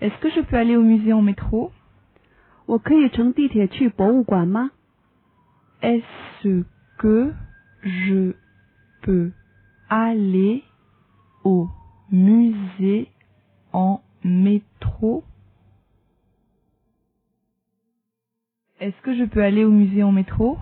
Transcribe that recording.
Est-ce que je peux aller au musée en métro? Est-ce que je peux aller au musée en métro? Est-ce que je peux aller au musée en métro?